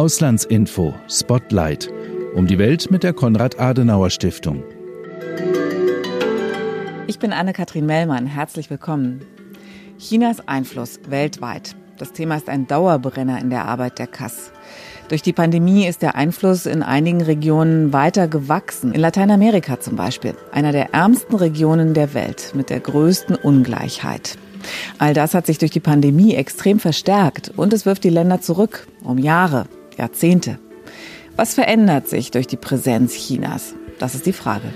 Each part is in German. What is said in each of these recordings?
Auslandsinfo Spotlight um die Welt mit der Konrad-Adenauer-Stiftung. Ich bin Anne-Kathrin Mellmann. Herzlich willkommen. Chinas Einfluss weltweit. Das Thema ist ein Dauerbrenner in der Arbeit der Kass. Durch die Pandemie ist der Einfluss in einigen Regionen weiter gewachsen. In Lateinamerika zum Beispiel, einer der ärmsten Regionen der Welt mit der größten Ungleichheit. All das hat sich durch die Pandemie extrem verstärkt und es wirft die Länder zurück um Jahre, Jahrzehnte. Was verändert sich durch die Präsenz Chinas? Das ist die Frage.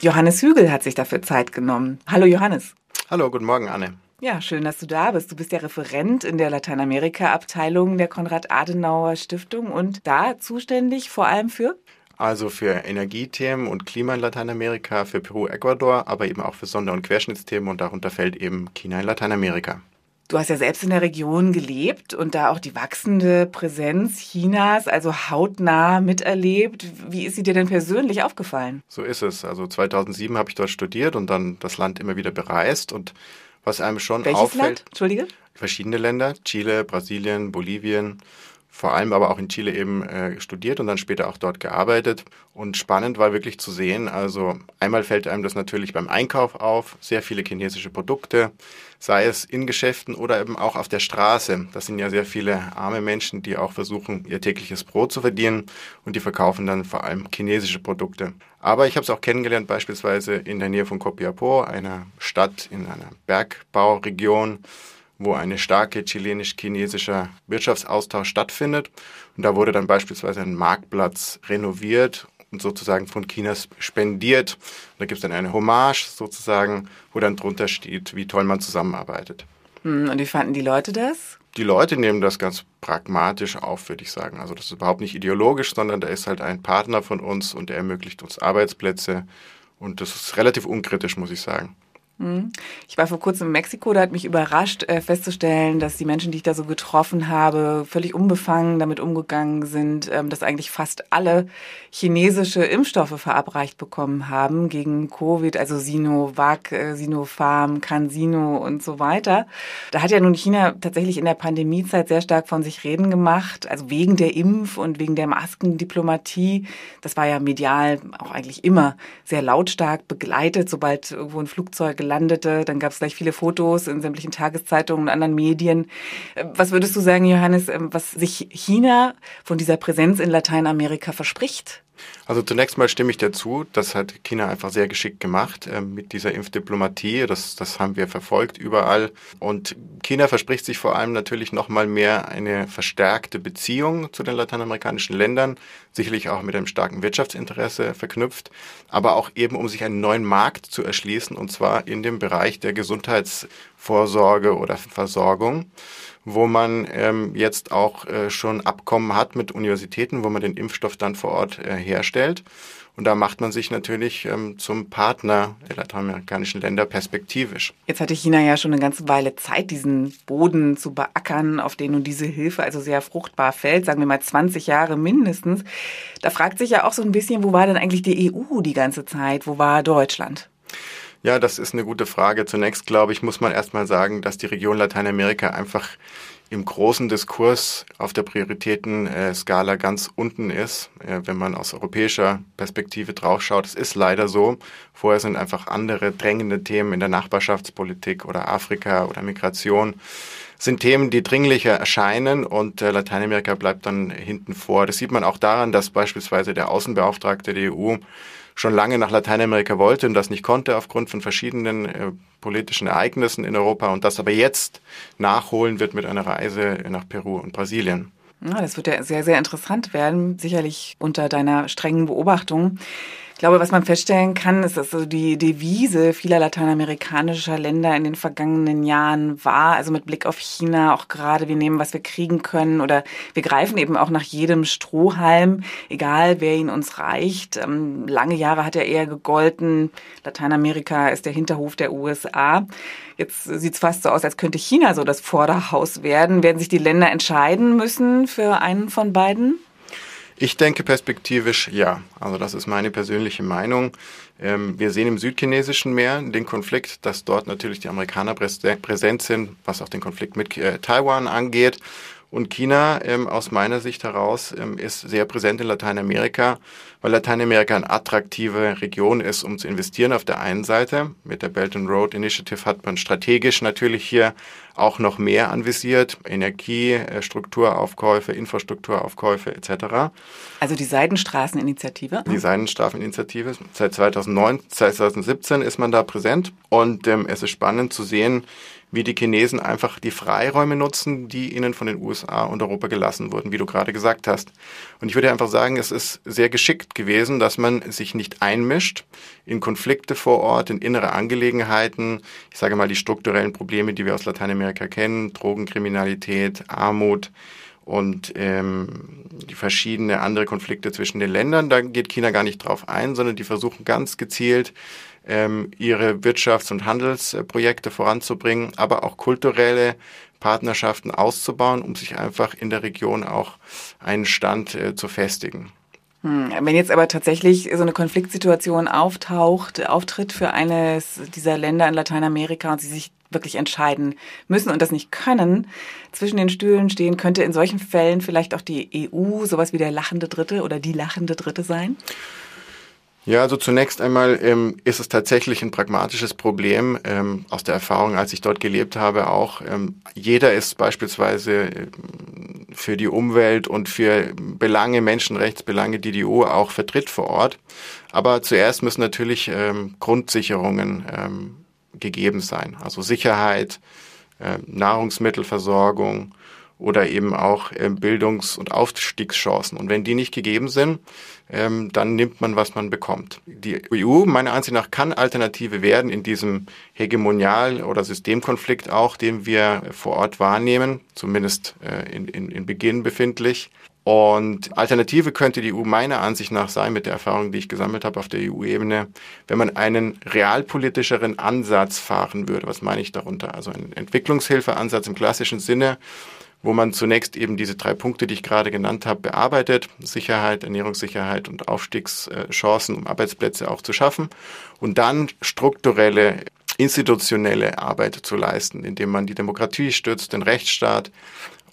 Johannes Hügel hat sich dafür Zeit genommen. Hallo Johannes. Hallo, guten Morgen, Anne. Ja, schön, dass du da bist. Du bist der Referent in der Lateinamerika-Abteilung der Konrad-Adenauer-Stiftung und da zuständig vor allem für? Also für Energiethemen und Klima in Lateinamerika, für Peru, Ecuador, aber eben auch für Sonder- und Querschnittsthemen und darunter fällt eben China in Lateinamerika. Du hast ja selbst in der Region gelebt und da auch die wachsende Präsenz Chinas, also hautnah miterlebt. Wie ist sie dir denn persönlich aufgefallen? So ist es. Also 2007 habe ich dort studiert und dann das Land immer wieder bereist und was einem schon Welches auffällt. Land? Entschuldige? Verschiedene Länder, Chile, Brasilien, Bolivien, vor allem aber auch in Chile eben äh, studiert und dann später auch dort gearbeitet. Und spannend war wirklich zu sehen, also einmal fällt einem das natürlich beim Einkauf auf, sehr viele chinesische Produkte, sei es in Geschäften oder eben auch auf der Straße. Das sind ja sehr viele arme Menschen, die auch versuchen, ihr tägliches Brot zu verdienen und die verkaufen dann vor allem chinesische Produkte. Aber ich habe es auch kennengelernt, beispielsweise in der Nähe von Copiapó, einer Stadt in einer Bergbauregion, wo eine starke chilenisch-chinesischer Wirtschaftsaustausch stattfindet. Und da wurde dann beispielsweise ein Marktplatz renoviert und sozusagen von Chinas spendiert. Und da gibt es dann eine Hommage sozusagen, wo dann drunter steht, wie toll man zusammenarbeitet. Hm, Und wie fanden die Leute das? Die Leute nehmen das ganz pragmatisch auf, würde ich sagen. Also das ist überhaupt nicht ideologisch, sondern da ist halt ein Partner von uns und der ermöglicht uns Arbeitsplätze. Und das ist relativ unkritisch, muss ich sagen. Ich war vor kurzem in Mexiko, da hat mich überrascht äh, festzustellen, dass die Menschen, die ich da so getroffen habe, völlig unbefangen damit umgegangen sind, ähm, dass eigentlich fast alle chinesische Impfstoffe verabreicht bekommen haben gegen Covid, also Sinovac, äh, Sinopharm, CanSino und so weiter. Da hat ja nun China tatsächlich in der Pandemiezeit sehr stark von sich reden gemacht, also wegen der Impf- und wegen der Maskendiplomatie. Das war ja medial auch eigentlich immer sehr lautstark begleitet, sobald irgendwo ein Flugzeug landete. Dann gab es gleich viele Fotos in sämtlichen Tageszeitungen und anderen Medien. Was würdest du sagen, Johannes, ähm, was sich China von dieser Präsenz in Lateinamerika verspricht? Also zunächst mal stimme ich dazu, das hat China einfach sehr geschickt gemacht äh, mit dieser Impfdiplomatie. Das, das haben wir verfolgt überall. Und China verspricht sich vor allem natürlich nochmal mehr eine verstärkte Beziehung zu den lateinamerikanischen Ländern, sicherlich auch mit einem starken Wirtschaftsinteresse verknüpft, aber auch eben, um sich einen neuen Markt zu erschließen, und zwar in dem Bereich der Gesundheitsvorsorge oder Versorgung wo man ähm, jetzt auch äh, schon Abkommen hat mit Universitäten, wo man den Impfstoff dann vor Ort äh, herstellt. Und da macht man sich natürlich ähm, zum Partner der lateinamerikanischen Länder perspektivisch. Jetzt hatte China ja schon eine ganze Weile Zeit, diesen Boden zu beackern, auf den nun diese Hilfe also sehr fruchtbar fällt, sagen wir mal 20 Jahre mindestens. Da fragt sich ja auch so ein bisschen, wo war denn eigentlich die EU die ganze Zeit? Wo war Deutschland? Ja, das ist eine gute Frage. Zunächst, glaube ich, muss man erstmal sagen, dass die Region Lateinamerika einfach im großen Diskurs auf der Prioritätenskala ganz unten ist, äh, wenn man aus europäischer Perspektive draufschaut. Es ist leider so. Vorher sind einfach andere drängende Themen in der Nachbarschaftspolitik oder Afrika oder Migration sind Themen, die dringlicher erscheinen und äh, Lateinamerika bleibt dann hinten vor. Das sieht man auch daran, dass beispielsweise der Außenbeauftragte der EU schon lange nach Lateinamerika wollte und das nicht konnte aufgrund von verschiedenen äh, politischen Ereignissen in Europa und das aber jetzt nachholen wird mit einer Reise nach Peru und Brasilien. Ja, das wird ja sehr, sehr interessant werden, sicherlich unter deiner strengen Beobachtung. Ich glaube, was man feststellen kann, ist, dass so die Devise vieler lateinamerikanischer Länder in den vergangenen Jahren war, also mit Blick auf China auch gerade, wir nehmen, was wir kriegen können oder wir greifen eben auch nach jedem Strohhalm, egal wer ihn uns reicht. Ähm, lange Jahre hat er eher gegolten, Lateinamerika ist der Hinterhof der USA. Jetzt sieht es fast so aus, als könnte China so das Vorderhaus werden. Werden sich die Länder entscheiden müssen für einen von beiden? Ich denke perspektivisch ja. Also das ist meine persönliche Meinung. Ähm, wir sehen im südchinesischen Meer den Konflikt, dass dort natürlich die Amerikaner präsent sind, was auch den Konflikt mit äh, Taiwan angeht. Und China ähm, aus meiner Sicht heraus ähm, ist sehr präsent in Lateinamerika, weil Lateinamerika eine attraktive Region ist, um zu investieren auf der einen Seite. Mit der Belt and Road Initiative hat man strategisch natürlich hier auch noch mehr anvisiert. Energie, äh, Strukturaufkäufe, Infrastrukturaufkäufe etc. Also die Seidenstraßeninitiative? Die Seidenstraßeninitiative. Seit 2009, 2017 ist man da präsent und ähm, es ist spannend zu sehen, wie die Chinesen einfach die Freiräume nutzen, die ihnen von den USA und Europa gelassen wurden, wie du gerade gesagt hast. Und ich würde einfach sagen, es ist sehr geschickt gewesen, dass man sich nicht einmischt in Konflikte vor Ort, in innere Angelegenheiten. Ich sage mal die strukturellen Probleme, die wir aus Lateinamerika kennen, Drogenkriminalität, Armut und ähm, die verschiedenen andere Konflikte zwischen den Ländern. Da geht China gar nicht drauf ein, sondern die versuchen ganz gezielt ähm, ihre Wirtschafts- und Handelsprojekte voranzubringen, aber auch kulturelle Partnerschaften auszubauen, um sich einfach in der Region auch einen Stand äh, zu festigen. Hm, wenn jetzt aber tatsächlich so eine Konfliktsituation auftaucht, auftritt für eines dieser Länder in Lateinamerika und sie sich wirklich entscheiden müssen und das nicht können, zwischen den Stühlen stehen, könnte in solchen Fällen vielleicht auch die EU sowas wie der lachende Dritte oder die lachende Dritte sein? Ja, also zunächst einmal ähm, ist es tatsächlich ein pragmatisches Problem ähm, aus der Erfahrung, als ich dort gelebt habe, auch. Ähm, jeder ist beispielsweise ähm, für die Umwelt und für Belange, Menschenrechtsbelange, die die EU auch vertritt vor Ort. Aber zuerst müssen natürlich ähm, Grundsicherungen ähm, gegeben sein, also Sicherheit, äh, Nahrungsmittelversorgung, oder eben auch äh, Bildungs- und Aufstiegschancen. Und wenn die nicht gegeben sind, ähm, dann nimmt man, was man bekommt. Die EU, meiner Ansicht nach, kann Alternative werden in diesem Hegemonial- oder Systemkonflikt auch, den wir vor Ort wahrnehmen, zumindest äh, in, in, in Beginn befindlich. Und Alternative könnte die EU meiner Ansicht nach sein, mit der Erfahrung, die ich gesammelt habe auf der EU-Ebene, wenn man einen realpolitischeren Ansatz fahren würde. Was meine ich darunter? Also einen Entwicklungshilfeansatz im klassischen Sinne, wo man zunächst eben diese drei Punkte, die ich gerade genannt habe, bearbeitet. Sicherheit, Ernährungssicherheit und Aufstiegschancen, um Arbeitsplätze auch zu schaffen. Und dann strukturelle, institutionelle Arbeit zu leisten, indem man die Demokratie stützt, den Rechtsstaat,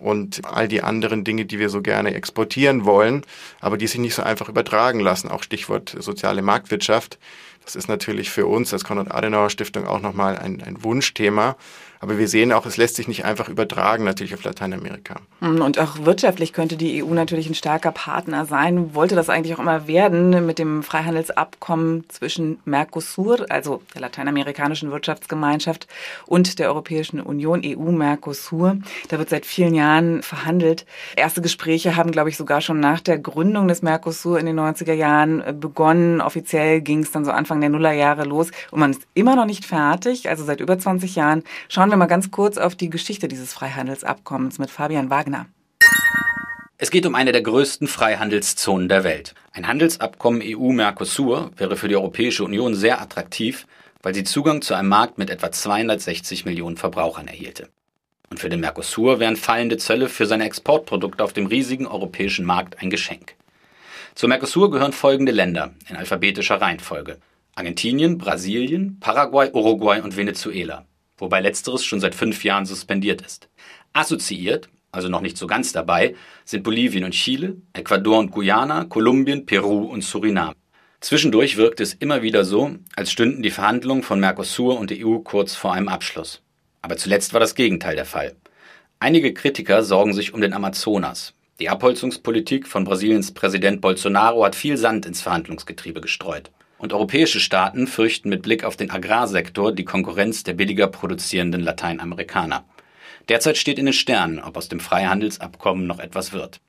und all die anderen Dinge, die wir so gerne exportieren wollen, aber die sich nicht so einfach übertragen lassen. Auch Stichwort soziale Marktwirtschaft. Das ist natürlich für uns als Konrad-Adenauer-Stiftung auch nochmal ein, ein Wunschthema. Aber wir sehen auch, es lässt sich nicht einfach übertragen, natürlich auf Lateinamerika. Hm, und auch wirtschaftlich könnte die EU natürlich ein starker Partner sein. Wollte das eigentlich auch immer werden mit dem Freihandelsabkommen zwischen Mercosur, also der lateinamerikanischen Wirtschaftsgemeinschaft, und der Europäischen Union, EU-Mercosur. Da wird seit vielen Jahren verhandelt. Erste Gespräche haben, glaube ich, sogar schon nach der Gründung des Mercosur in den 90er Jahren äh, begonnen. Offiziell ging es dann so Anfang der Nullerjahre los und man ist immer noch nicht fertig, also seit über 20 Jahren. Schauen wir mal ganz kurz auf die Geschichte dieses Freihandelsabkommens mit Fabian Wagner. Es geht um eine der größten Freihandelszonen der Welt. Ein Handelsabkommen EU-Mercosur wäre für die Europäische Union sehr attraktiv, weil sie Zugang zu einem Markt mit etwa 260 Millionen Verbrauchern erhielte. Und für den Mercosur wären fallende Zölle für seine Exportprodukte auf dem riesigen europäischen Markt ein Geschenk. Zur Mercosur gehören folgende Länder in alphabetischer Reihenfolge. Argentinien, Brasilien, Paraguay, Uruguay und Venezuela wobei letzteres schon seit fünf Jahren suspendiert ist. Assoziiert, also noch nicht so ganz dabei, sind Bolivien und Chile, Ecuador und Guyana, Kolumbien, Peru und Suriname. Zwischendurch wirkt es immer wieder so, als stünden die Verhandlungen von Mercosur und der EU kurz vor einem Abschluss. Aber zuletzt war das Gegenteil der Fall. Einige Kritiker sorgen sich um den Amazonas. Die Abholzungspolitik von Brasiliens Präsident Bolsonaro hat viel Sand ins Verhandlungsgetriebe gestreut und europäische Staaten fürchten mit Blick auf den Agrarsektor die Konkurrenz der billiger produzierenden Lateinamerikaner. Derzeit steht in den Sternen, ob aus dem Freihandelsabkommen noch etwas wird.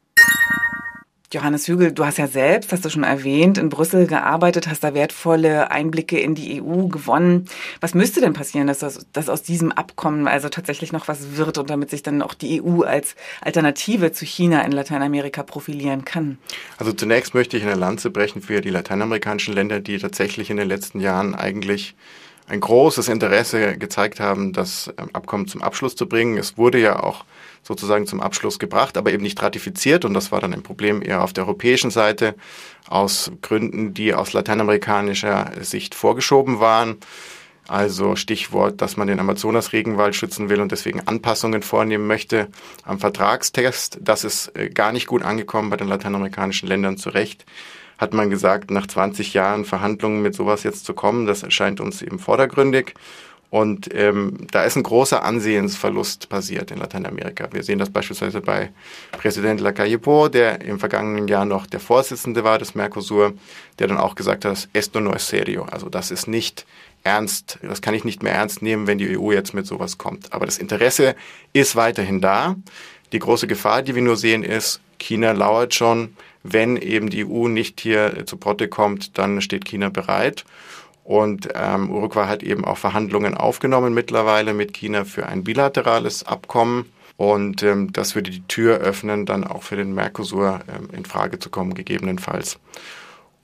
Johannes Hügel, du hast ja selbst, hast du schon erwähnt, in Brüssel gearbeitet, hast da wertvolle Einblicke in die EU gewonnen. Was müsste denn passieren, dass, das, dass aus diesem Abkommen also tatsächlich noch was wird und damit sich dann auch die EU als Alternative zu China in Lateinamerika profilieren kann? Also zunächst möchte ich eine Lanze brechen für die lateinamerikanischen Länder, die tatsächlich in den letzten Jahren eigentlich ein großes Interesse gezeigt haben, das ähm, Abkommen zum Abschluss zu bringen. Es wurde ja auch sozusagen zum Abschluss gebracht, aber eben nicht ratifiziert. Und das war dann ein Problem eher auf der europäischen Seite aus Gründen, die aus lateinamerikanischer Sicht vorgeschoben waren. Also Stichwort, dass man den Amazonas-Regenwald schützen will und deswegen Anpassungen vornehmen möchte am Vertragstext. Das ist äh, gar nicht gut angekommen bei den lateinamerikanischen Ländern zu Recht. Hat man gesagt, nach 20 Jahren Verhandlungen mit sowas jetzt zu kommen, das erscheint uns eben vordergründig. Und ähm, da ist ein großer Ansehensverlust passiert in Lateinamerika. Wir sehen das beispielsweise bei Präsident Lacalle der im vergangenen Jahr noch der Vorsitzende war des Mercosur, der dann auch gesagt hat, esto no es serio. Also das ist nicht ernst, das kann ich nicht mehr ernst nehmen, wenn die EU jetzt mit sowas kommt. Aber das Interesse ist weiterhin da. Die große Gefahr, die wir nur sehen, ist, China lauert schon. Wenn eben die EU nicht hier zu Potte kommt, dann steht China bereit. Und ähm, Uruguay hat eben auch Verhandlungen aufgenommen mittlerweile mit China für ein bilaterales Abkommen. Und ähm, das würde die Tür öffnen, dann auch für den Mercosur ähm, in Frage zu kommen, gegebenenfalls.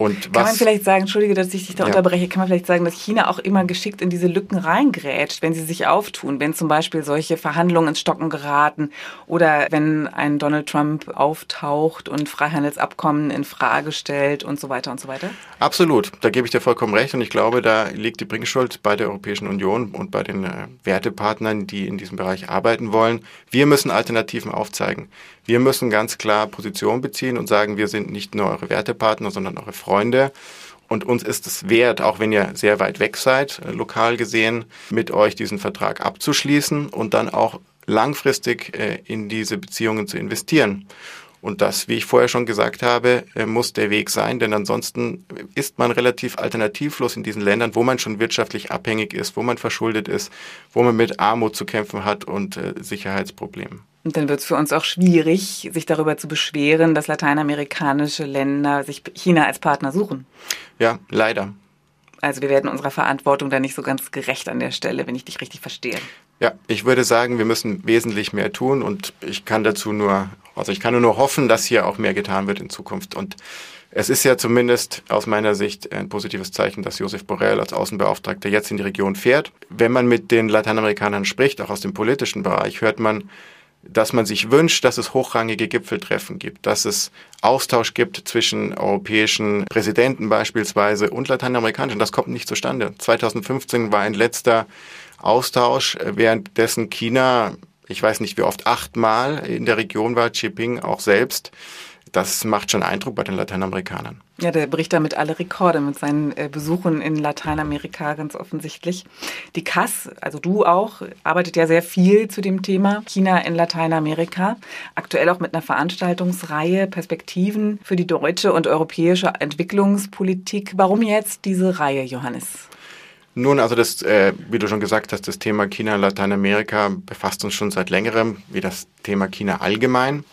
Und kann man vielleicht sagen, entschuldige, dass ich dich da ja. unterbreche, kann man vielleicht sagen, dass China auch immer geschickt in diese Lücken reingrätscht, wenn sie sich auftun, wenn zum Beispiel solche Verhandlungen ins Stocken geraten oder wenn ein Donald Trump auftaucht und Freihandelsabkommen in Frage stellt und so weiter und so weiter? Absolut, da gebe ich dir vollkommen recht und ich glaube, da liegt die Bringschuld bei der Europäischen Union und bei den äh, Wertepartnern, die in diesem Bereich arbeiten wollen. Wir müssen Alternativen aufzeigen. Wir müssen ganz klar Position beziehen und sagen, wir sind nicht nur eure Wertepartner, sondern eure Freunde. Und uns ist es wert, auch wenn ihr sehr weit weg seid, äh, lokal gesehen, mit euch diesen Vertrag abzuschließen und dann auch langfristig äh, in diese Beziehungen zu investieren. Und das, wie ich vorher schon gesagt habe, äh, muss der Weg sein, denn ansonsten ist man relativ alternativlos in diesen Ländern, wo man schon wirtschaftlich abhängig ist, wo man verschuldet ist, wo man mit Armut zu kämpfen hat und Sicherheitsproblemen. Und dann wird es für uns auch schwierig, sich darüber zu beschweren, dass lateinamerikanische Länder sich China als Partner suchen. Ja, leider. Also wir werden unserer Verantwortung da nicht so ganz gerecht an der Stelle, wenn ich dich richtig verstehe. Ja, ich würde sagen, wir müssen wesentlich mehr tun und ich kann dazu nur, also ich kann nur hoffen, dass hier auch mehr getan wird in Zukunft. Und es ist ja zumindest aus meiner Sicht ein positives Zeichen, dass Josef Borrell als Außenbeauftragter jetzt in die Region fährt. Wenn man mit den Lateinamerikanern spricht, auch aus dem politischen Bereich, hört man, dass man sich wünscht, dass es hochrangige Gipfeltreffen gibt, dass es Austausch gibt zwischen europäischen Präsidenten beispielsweise und lateinamerikanischen. Das kommt nicht zustande. 2015 war ein letzter Austausch, währenddessen China, ich weiß nicht wie oft, achtmal in der Region war, Xi Jinping auch selbst das macht schon Eindruck bei den Lateinamerikanern. Ja, der bricht damit alle Rekorde mit seinen äh, Besuchen in Lateinamerika ganz offensichtlich. Die CAS, also du auch, arbeitet ja sehr viel zu dem Thema China in Lateinamerika. Aktuell auch mit einer Veranstaltungsreihe Perspektiven für die deutsche und europäische Entwicklungspolitik. Warum jetzt diese Reihe, Johannes? Nun, also das, äh, wie du schon gesagt hast, das Thema China in Lateinamerika befasst uns schon seit längerem, wie das Thema China allgemein.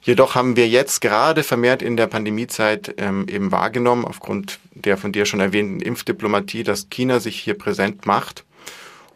Jedoch haben wir jetzt gerade vermehrt in der Pandemiezeit ähm, eben wahrgenommen, aufgrund der von dir schon erwähnten Impfdiplomatie, dass China sich hier präsent macht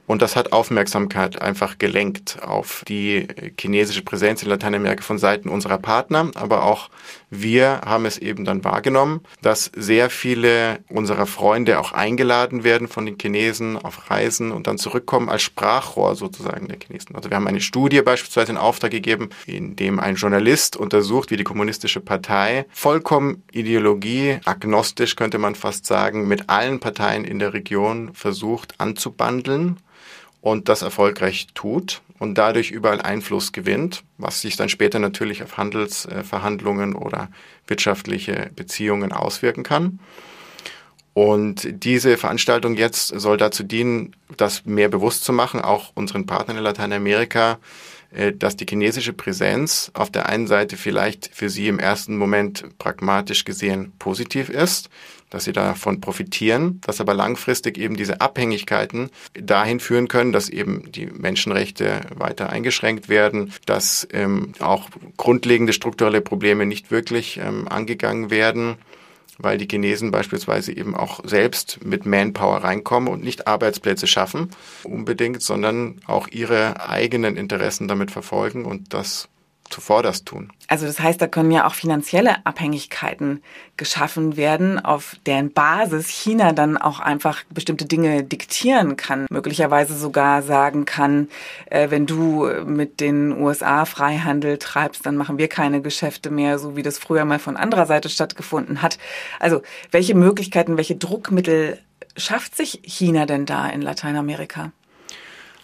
und das hat Aufmerksamkeit einfach gelenkt auf die chinesische Präsenz in Lateinamerika von Seiten unserer Partner. Aber auch wir haben es eben dann wahrgenommen, dass sehr viele unserer Freunde auch eingeladen werden von den Chinesen auf Reisen und dann zurückkommen als Sprachrohr sozusagen der Chinesen. Also wir haben eine Studie beispielsweise in Auftrag gegeben, in dem ein Journalist untersucht, wie die kommunistische Partei vollkommen ideologieagnostisch, könnte man fast sagen, mit allen Parteien in der Region versucht anzubandeln und das erfolgreich tut und dadurch überall Einfluss gewinnt, was sich dann später natürlich auf Handelsverhandlungen oder wirtschaftliche Beziehungen auswirken kann. Und diese Veranstaltung jetzt soll dazu dienen, das mehr bewusst zu machen, auch unseren Partnern in Lateinamerika, äh, dass die chinesische Präsenz auf der einen Seite vielleicht für sie im ersten Moment pragmatisch gesehen positiv ist, dass sie davon profitieren, dass aber langfristig eben diese Abhängigkeiten dahin führen können, dass eben die Menschenrechte weiter eingeschränkt werden, dass ähm, auch grundlegende strukturelle Probleme nicht wirklich ähm, angegangen werden weil die Chinesen beispielsweise eben auch selbst mit Manpower reinkommen und nicht Arbeitsplätze schaffen unbedingt, sondern auch ihre eigenen Interessen damit verfolgen und das zuvorderst tun. Also das heißt, da können ja auch finanzielle Abhängigkeiten geschaffen werden, auf deren Basis China dann auch einfach bestimmte Dinge diktieren kann, möglicherweise sogar sagen kann, äh, wenn du mit den USA Freihandel treibst, dann machen wir keine Geschäfte mehr, so wie das früher mal von anderer Seite stattgefunden hat. Also welche Möglichkeiten, welche Druckmittel schafft sich China denn da in Lateinamerika?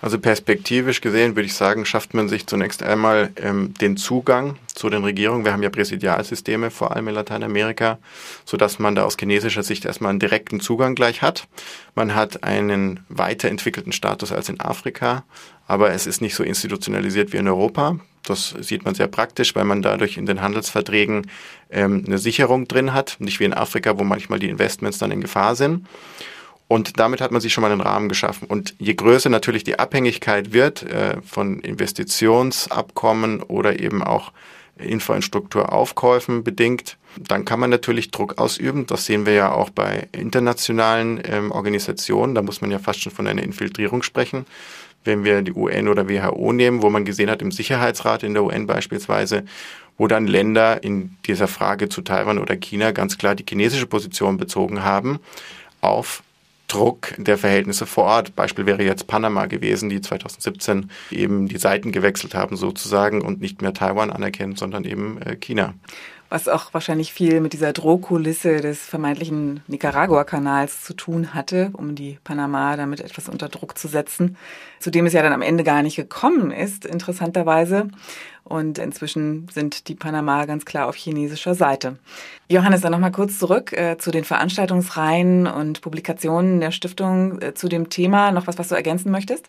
Also perspektivisch gesehen würde ich sagen, schafft man sich zunächst einmal ähm, den Zugang zu den Regierungen. Wir haben ja Präsidialsysteme, vor allem in Lateinamerika, so dass man da aus chinesischer Sicht erstmal einen direkten Zugang gleich hat. Man hat einen weiterentwickelten Status als in Afrika, aber es ist nicht so institutionalisiert wie in Europa. Das sieht man sehr praktisch, weil man dadurch in den Handelsverträgen ähm, eine Sicherung drin hat, nicht wie in Afrika, wo manchmal die Investments dann in Gefahr sind. Und damit hat man sich schon mal einen Rahmen geschaffen. Und je größer natürlich die Abhängigkeit wird äh, von Investitionsabkommen oder eben auch Infrastrukturaufkäufen bedingt, dann kann man natürlich Druck ausüben. Das sehen wir ja auch bei internationalen ähm, Organisationen. Da muss man ja fast schon von einer Infiltrierung sprechen. Wenn wir die UN oder WHO nehmen, wo man gesehen hat, im Sicherheitsrat in der UN beispielsweise, wo dann Länder in dieser Frage zu Taiwan oder China ganz klar die chinesische Position bezogen haben, auf Druck der Verhältnisse vor Ort. Beispiel wäre jetzt Panama gewesen, die 2017 eben die Seiten gewechselt haben sozusagen und nicht mehr Taiwan anerkennen, sondern eben äh, China was auch wahrscheinlich viel mit dieser Drohkulisse des vermeintlichen Nicaragua-Kanals zu tun hatte, um die Panama damit etwas unter Druck zu setzen, zu dem es ja dann am Ende gar nicht gekommen ist, interessanterweise. Und inzwischen sind die Panama ganz klar auf chinesischer Seite. Johannes, dann nochmal kurz zurück äh, zu den Veranstaltungsreihen und Publikationen der Stiftung äh, zu dem Thema. Noch was, was du ergänzen möchtest?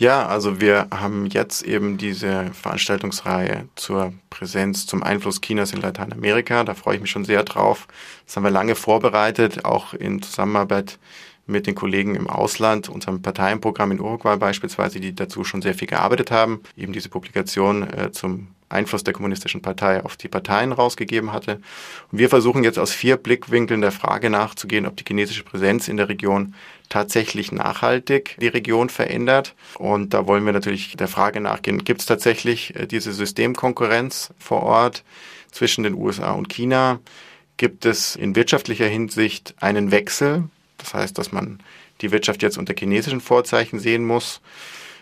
Ja, also wir haben jetzt eben diese Veranstaltungsreihe zur Präsenz, zum Einfluss Chinas in Lateinamerika. Da freue ich mich schon sehr drauf. Das haben wir lange vorbereitet, auch in Zusammenarbeit mit den Kollegen im Ausland, unserem Parteienprogramm in Uruguay beispielsweise, die dazu schon sehr viel gearbeitet haben, eben diese Publikation äh, zum Einfluss der Kommunistischen Partei auf die Parteien rausgegeben hatte. Und wir versuchen jetzt aus vier Blickwinkeln der Frage nachzugehen, ob die chinesische Präsenz in der Region tatsächlich nachhaltig die Region verändert. Und da wollen wir natürlich der Frage nachgehen, gibt es tatsächlich äh, diese Systemkonkurrenz vor Ort zwischen den USA und China? Gibt es in wirtschaftlicher Hinsicht einen Wechsel das heißt, dass man die Wirtschaft jetzt unter chinesischen Vorzeichen sehen muss.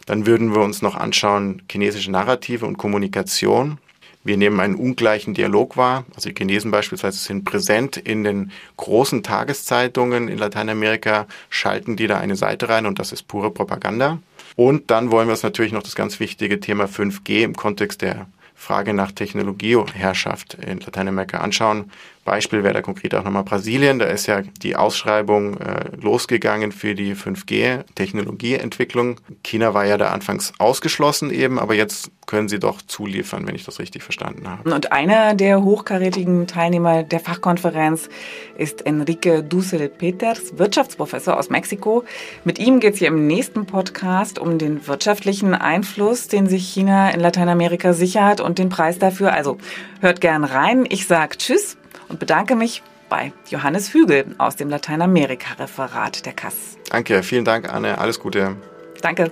Dann würden wir uns noch anschauen, chinesische Narrative und Kommunikation. Wir nehmen einen ungleichen Dialog wahr. Also die Chinesen beispielsweise sind präsent in den großen Tageszeitungen in Lateinamerika, schalten die da eine Seite rein und das ist pure Propaganda. Und dann wollen wir uns natürlich noch das ganz wichtige Thema 5G im Kontext der Frage nach Technologieherrschaft in Lateinamerika anschauen. Beispiel wäre da konkret auch nochmal Brasilien. Da ist ja die Ausschreibung äh, losgegangen für die 5G-Technologieentwicklung. China war ja da anfangs ausgeschlossen eben, aber jetzt können sie doch zuliefern, wenn ich das richtig verstanden habe. Und einer der hochkarätigen Teilnehmer der Fachkonferenz ist Enrique Dussel-Peters, Wirtschaftsprofessor aus Mexiko. Mit ihm geht es hier im nächsten Podcast um den wirtschaftlichen Einfluss, den sich China in Lateinamerika sichert und den Preis dafür. Also hört gern rein. Ich sage Tschüss und bedanke mich bei Johannes Hügel aus dem Lateinamerika-Referat der KAS. Danke, vielen Dank, Anne. Alles Gute. Danke.